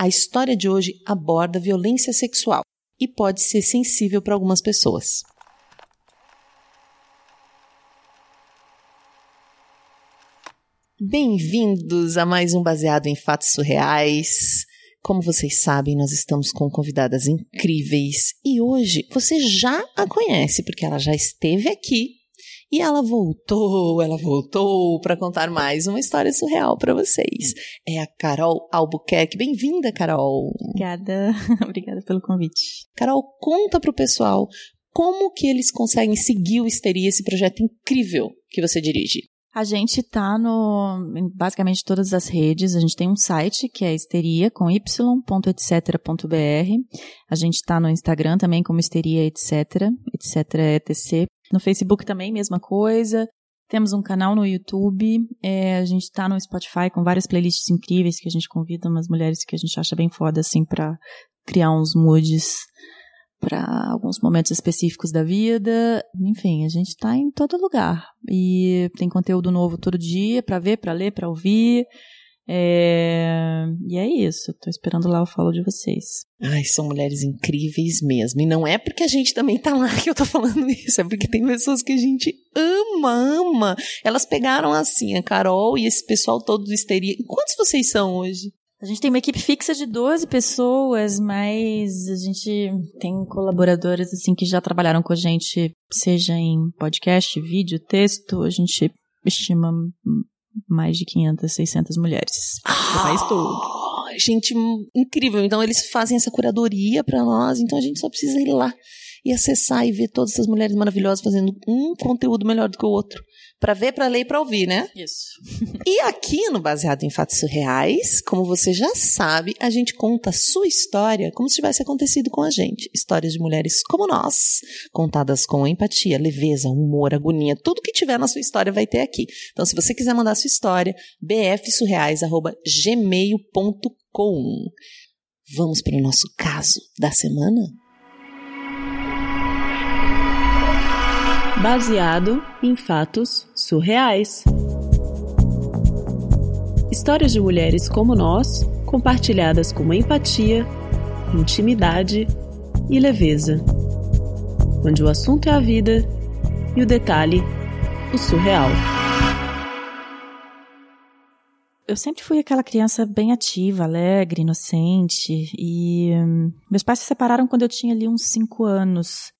A história de hoje aborda violência sexual e pode ser sensível para algumas pessoas. Bem-vindos a mais um Baseado em Fatos Surreais. Como vocês sabem, nós estamos com convidadas incríveis e hoje você já a conhece, porque ela já esteve aqui e ela voltou, ela voltou para contar mais uma história surreal para vocês. É a Carol Albuquerque. Bem-vinda, Carol. Obrigada, obrigada pelo convite. Carol, conta pro pessoal como que eles conseguem seguir o Histeria, esse projeto incrível que você dirige. A gente tá no basicamente todas as redes. A gente tem um site que é histeria com y.etc.br. A gente tá no Instagram também como histeria etc, etc etc. No Facebook também mesma coisa. Temos um canal no YouTube. É, a gente tá no Spotify com várias playlists incríveis que a gente convida umas mulheres que a gente acha bem foda assim para criar uns moods para alguns momentos específicos da vida. Enfim, a gente está em todo lugar e tem conteúdo novo todo dia para ver, para ler, para ouvir. É... E é isso, tô esperando lá o follow de vocês. Ai, são mulheres incríveis mesmo. E não é porque a gente também tá lá que eu tô falando isso, é porque tem pessoas que a gente ama, ama. Elas pegaram assim, a Carol e esse pessoal todo do histeria. Quantos vocês são hoje? A gente tem uma equipe fixa de 12 pessoas, mas a gente tem colaboradores assim que já trabalharam com a gente, seja em podcast, vídeo, texto, a gente estima mais de 500, 600 mulheres ah, do país todo. Gente, incrível. Então eles fazem essa curadoria para nós, então a gente só precisa ir lá e acessar e ver todas essas mulheres maravilhosas fazendo um conteúdo melhor do que o outro. Para ver, para ler e para ouvir, né? Isso. e aqui no Baseado em Fatos Surreais, como você já sabe, a gente conta a sua história como se tivesse acontecido com a gente. Histórias de mulheres como nós, contadas com empatia, leveza, humor, agonia, tudo que tiver na sua história vai ter aqui. Então, se você quiser mandar a sua história, bfsurreais.gmail.com. Vamos para o nosso caso da semana? Baseado em fatos surreais. Histórias de mulheres como nós, compartilhadas com empatia, intimidade e leveza. Onde o assunto é a vida e o detalhe, o surreal. Eu sempre fui aquela criança bem ativa, alegre, inocente, e hum, meus pais se separaram quando eu tinha ali uns 5 anos.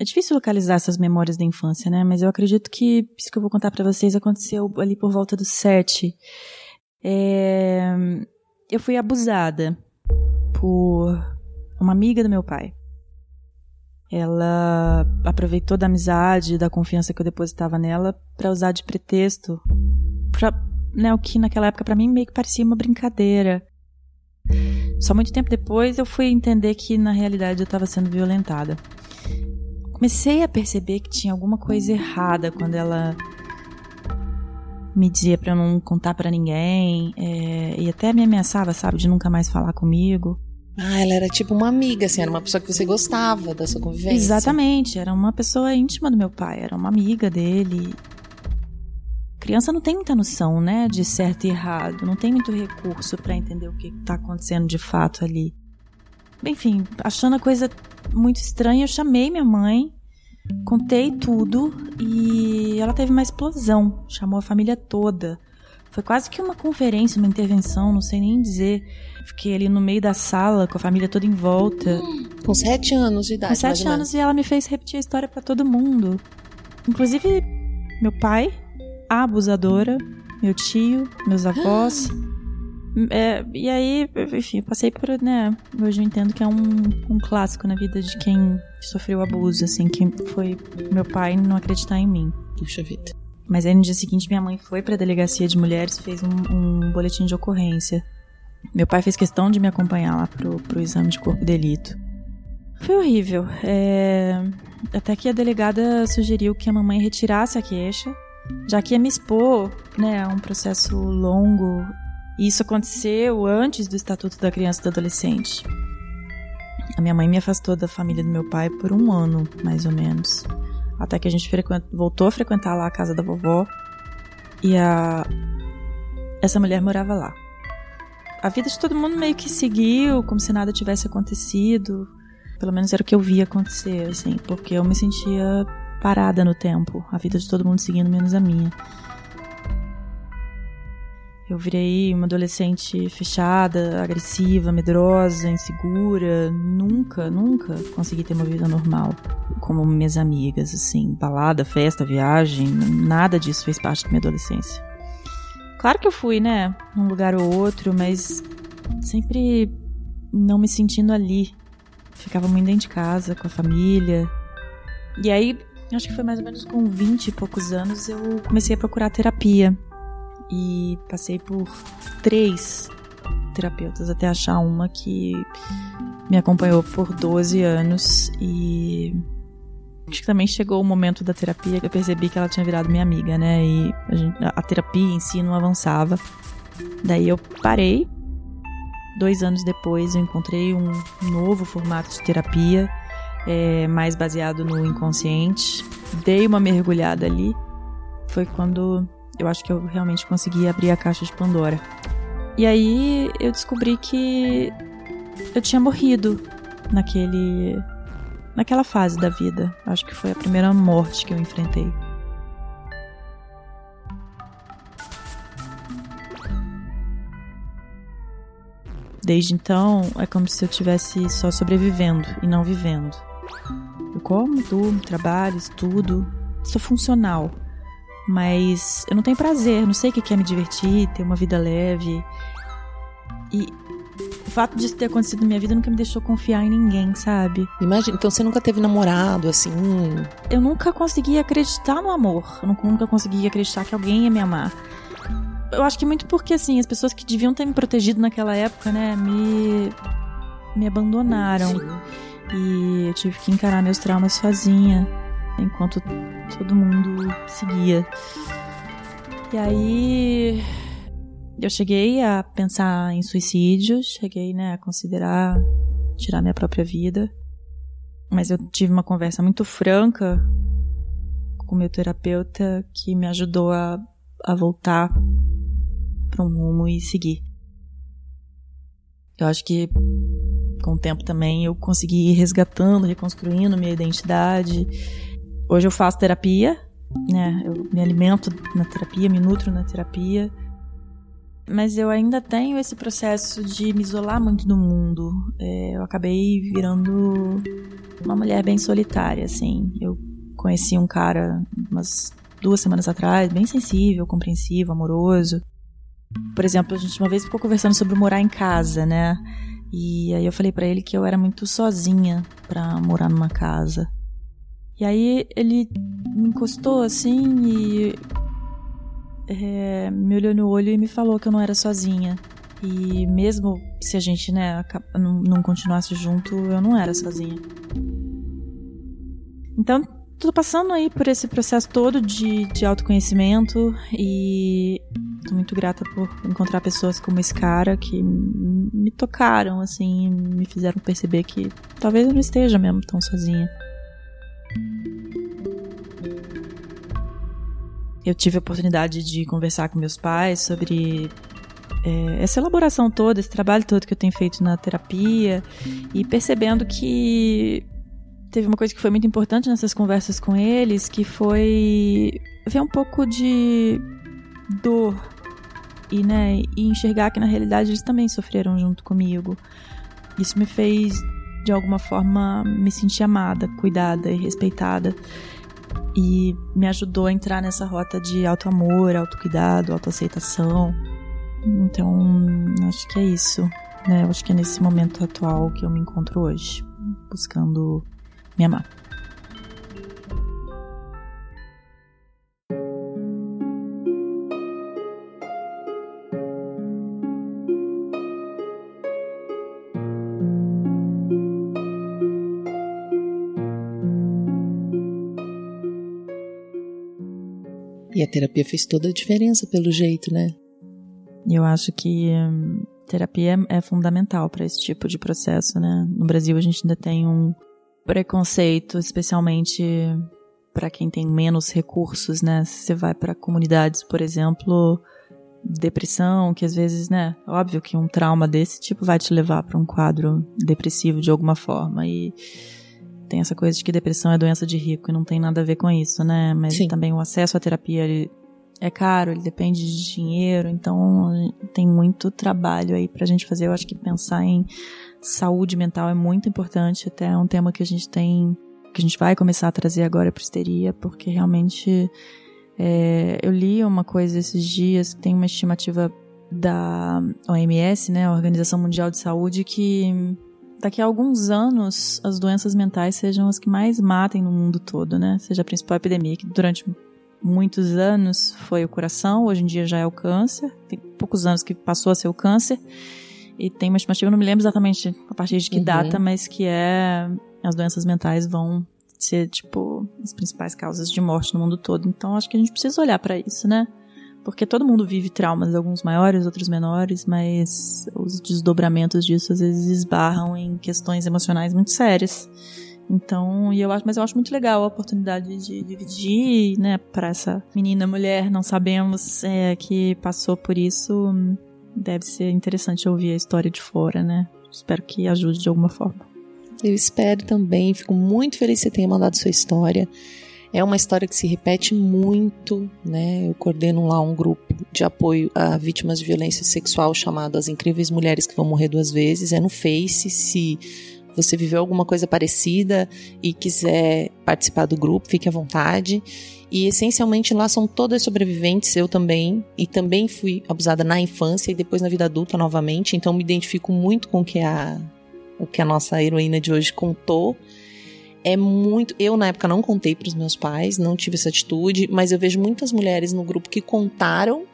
É difícil localizar essas memórias da infância, né? Mas eu acredito que isso que eu vou contar para vocês aconteceu ali por volta dos sete. É... Eu fui abusada por uma amiga do meu pai. Ela aproveitou da amizade, da confiança que eu depositava nela para usar de pretexto pra, né, o que naquela época para mim meio que parecia uma brincadeira. Só muito tempo depois eu fui entender que na realidade eu estava sendo violentada comecei a perceber que tinha alguma coisa errada quando ela me dizia para não contar para ninguém é, e até me ameaçava, sabe, de nunca mais falar comigo. Ah, ela era tipo uma amiga, assim, era uma pessoa que você gostava da sua convivência. Exatamente, era uma pessoa íntima do meu pai, era uma amiga dele. Criança não tem muita noção, né, de certo e errado, não tem muito recurso para entender o que tá acontecendo de fato ali. Enfim, achando a coisa muito estranha, eu chamei minha mãe, contei tudo e ela teve uma explosão, chamou a família toda. Foi quase que uma conferência, uma intervenção, não sei nem dizer. Fiquei ali no meio da sala com a família toda em volta. Com sete anos de idade. Com sete anos e ela me fez repetir a história para todo mundo. Inclusive meu pai, a abusadora, meu tio, meus avós. É, e aí, enfim, eu passei por, né, hoje eu entendo que é um, um clássico na vida de quem sofreu abuso, assim, que foi meu pai não acreditar em mim. Puxa vida. Mas aí no dia seguinte minha mãe foi para a delegacia de mulheres e fez um, um, boletim de ocorrência. Meu pai fez questão de me acompanhar lá pro, pro exame de corpo de delito. Foi horrível. É... Até que a delegada sugeriu que a mamãe retirasse a queixa, já que ia me expor né, a um processo longo e isso aconteceu antes do Estatuto da Criança e do Adolescente. A minha mãe me afastou da família do meu pai por um ano, mais ou menos. Até que a gente voltou a frequentar lá a casa da vovó. E a essa mulher morava lá. a vida de todo mundo meio que seguiu, como se nada tivesse acontecido. Pelo menos era o que eu via acontecer, assim, porque eu me sentia parada no tempo. A vida de todo mundo seguindo, menos a minha. Eu virei uma adolescente fechada, agressiva, medrosa, insegura. Nunca, nunca consegui ter uma vida normal. Como minhas amigas, assim, balada, festa, viagem, nada disso fez parte da minha adolescência. Claro que eu fui, né, num lugar ou outro, mas sempre não me sentindo ali. Ficava muito dentro de casa, com a família. E aí, acho que foi mais ou menos com 20 e poucos anos, eu comecei a procurar terapia e passei por três terapeutas até achar uma que me acompanhou por 12 anos e acho que também chegou o momento da terapia que eu percebi que ela tinha virado minha amiga, né? E a, gente, a terapia em si não avançava. Daí eu parei. Dois anos depois eu encontrei um novo formato de terapia, é, mais baseado no inconsciente. Dei uma mergulhada ali. Foi quando eu acho que eu realmente consegui abrir a caixa de Pandora. E aí eu descobri que eu tinha morrido naquele naquela fase da vida. Acho que foi a primeira morte que eu enfrentei. Desde então, é como se eu tivesse só sobrevivendo e não vivendo. Eu como, durmo, trabalho, estudo, sou funcional mas eu não tenho prazer, não sei o que é me divertir, ter uma vida leve. E o fato disso ter acontecido na minha vida nunca me deixou confiar em ninguém, sabe? Imagina, então você nunca teve namorado, assim? Eu nunca consegui acreditar no amor. Eu nunca consegui acreditar que alguém ia me amar. Eu acho que muito porque, assim, as pessoas que deviam ter me protegido naquela época, né, me. me abandonaram. Sim. E eu tive que encarar meus traumas sozinha enquanto todo mundo seguia. E aí eu cheguei a pensar em suicídio, cheguei né, a considerar tirar minha própria vida. Mas eu tive uma conversa muito franca com meu terapeuta que me ajudou a, a voltar para um rumo e seguir. Eu acho que com o tempo também eu consegui ir resgatando, reconstruindo minha identidade Hoje eu faço terapia, né? Eu me alimento na terapia, me nutro na terapia. Mas eu ainda tenho esse processo de me isolar muito do mundo. É, eu acabei virando uma mulher bem solitária, assim. Eu conheci um cara umas duas semanas atrás, bem sensível, compreensivo, amoroso. Por exemplo, a gente uma vez ficou conversando sobre morar em casa, né? E aí eu falei para ele que eu era muito sozinha para morar numa casa. E aí ele me encostou assim e é, me olhou no olho e me falou que eu não era sozinha. E mesmo se a gente, né, não, continuasse junto, eu não era sozinha. Então, tô passando aí por esse processo todo de, de autoconhecimento e tô muito grata por encontrar pessoas como esse cara que me tocaram, assim, me fizeram perceber que talvez eu não esteja mesmo tão sozinha. Eu tive a oportunidade de conversar com meus pais sobre é, essa elaboração toda, esse trabalho todo que eu tenho feito na terapia e percebendo que teve uma coisa que foi muito importante nessas conversas com eles, que foi ver um pouco de dor e, né, e enxergar que na realidade eles também sofreram junto comigo. Isso me fez de alguma forma me sentir amada, cuidada e respeitada e me ajudou a entrar nessa rota de auto-amor, auto-cuidado, auto-aceitação. Então, acho que é isso, né? Eu acho que é nesse momento atual que eu me encontro hoje, buscando me amar. Terapia fez toda a diferença, pelo jeito, né? Eu acho que hum, terapia é fundamental para esse tipo de processo, né? No Brasil a gente ainda tem um preconceito, especialmente para quem tem menos recursos, né? Se você vai para comunidades, por exemplo, depressão, que às vezes, né, óbvio que um trauma desse tipo vai te levar para um quadro depressivo de alguma forma e tem essa coisa de que depressão é doença de rico e não tem nada a ver com isso, né? Mas Sim. também o acesso à terapia ele é caro, ele depende de dinheiro, então tem muito trabalho aí pra gente fazer. Eu acho que pensar em saúde mental é muito importante, até é um tema que a gente tem, que a gente vai começar a trazer agora para histeria, porque realmente é, eu li uma coisa esses dias, tem uma estimativa da OMS, né, a Organização Mundial de Saúde, que daqui a alguns anos as doenças mentais sejam as que mais matem no mundo todo, né? Seja a principal epidemia, que durante muitos anos foi o coração, hoje em dia já é o câncer. Tem poucos anos que passou a ser o câncer. E tem uma estimativa, não me lembro exatamente a partir de que uhum. data, mas que é as doenças mentais vão ser, tipo, as principais causas de morte no mundo todo. Então acho que a gente precisa olhar para isso, né? Porque todo mundo vive traumas, alguns maiores, outros menores, mas os desdobramentos disso às vezes esbarram em questões emocionais muito sérias. Então, e eu acho, mas eu acho muito legal a oportunidade de dividir, né, para essa menina, mulher, não sabemos, é, que passou por isso. Deve ser interessante ouvir a história de fora, né? Espero que ajude de alguma forma. Eu espero também, fico muito feliz que você tenha mandado sua história. É uma história que se repete muito, né? Eu coordeno lá um grupo de apoio a vítimas de violência sexual chamado As Incríveis Mulheres que Vão Morrer Duas Vezes. É no Face. Se você viveu alguma coisa parecida e quiser participar do grupo, fique à vontade. E essencialmente lá são todas sobreviventes, eu também, e também fui abusada na infância e depois na vida adulta novamente, então me identifico muito com o que a, o que a nossa heroína de hoje contou é muito. Eu, na época, não contei para os meus pais, não tive essa atitude, mas eu vejo muitas mulheres no grupo que contaram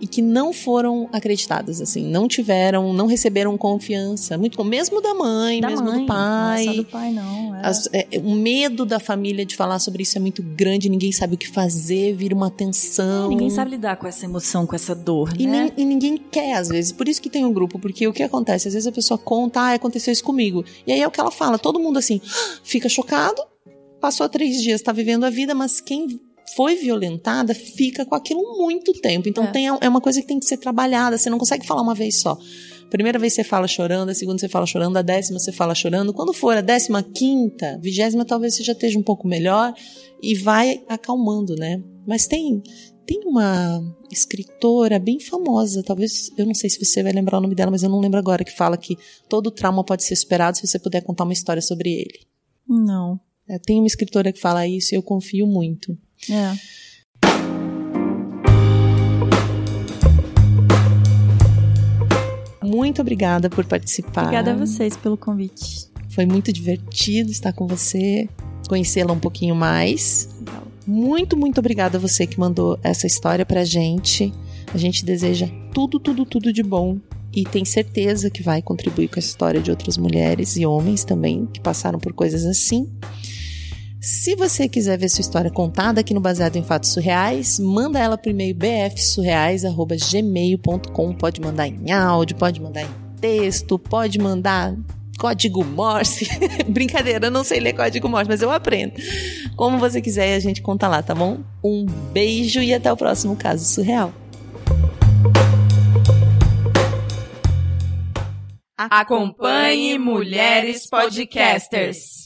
e que não foram acreditadas, assim, não tiveram, não receberam confiança, muito mesmo da mãe, da mesmo mãe, do pai. Não é só do pai, não. É. As, é, o medo da família de falar sobre isso é muito grande, ninguém sabe o que fazer, vira uma tensão. Ninguém sabe lidar com essa emoção, com essa dor, e né? Nem, e ninguém quer, às vezes. Por isso que tem um grupo, porque o que acontece? Às vezes a pessoa conta, ah, aconteceu isso comigo. E aí é o que ela fala, todo mundo assim, fica chocado, passou três dias, tá vivendo a vida, mas quem foi violentada fica com aquilo muito tempo. Então é. Tem, é uma coisa que tem que ser trabalhada. Você não consegue falar uma vez só. Primeira vez você fala chorando, a segunda você fala chorando, a décima você fala chorando. Quando for a décima quinta, vigésima talvez você já esteja um pouco melhor e vai acalmando, né? Mas tem tem uma escritora bem famosa, talvez, eu não sei se você vai lembrar o nome dela, mas eu não lembro agora, que fala que todo trauma pode ser superado se você puder contar uma história sobre ele. Não. É, tem uma escritora que fala isso e eu confio muito. É. Muito obrigada por participar. Obrigada a vocês pelo convite. Foi muito divertido estar com você, conhecê-la um pouquinho mais. Muito, muito obrigada a você que mandou essa história pra gente. A gente deseja tudo, tudo, tudo de bom e tem certeza que vai contribuir com a história de outras mulheres e homens também que passaram por coisas assim. Se você quiser ver sua história contada aqui no Baseado em Fatos Surreais, manda ela o e-mail bfsurreais.gmail.com. Pode mandar em áudio, pode mandar em texto, pode mandar código Morse. Brincadeira, eu não sei ler código Morse, mas eu aprendo. Como você quiser, a gente conta lá, tá bom? Um beijo e até o próximo caso surreal. Acompanhe Mulheres Podcasters.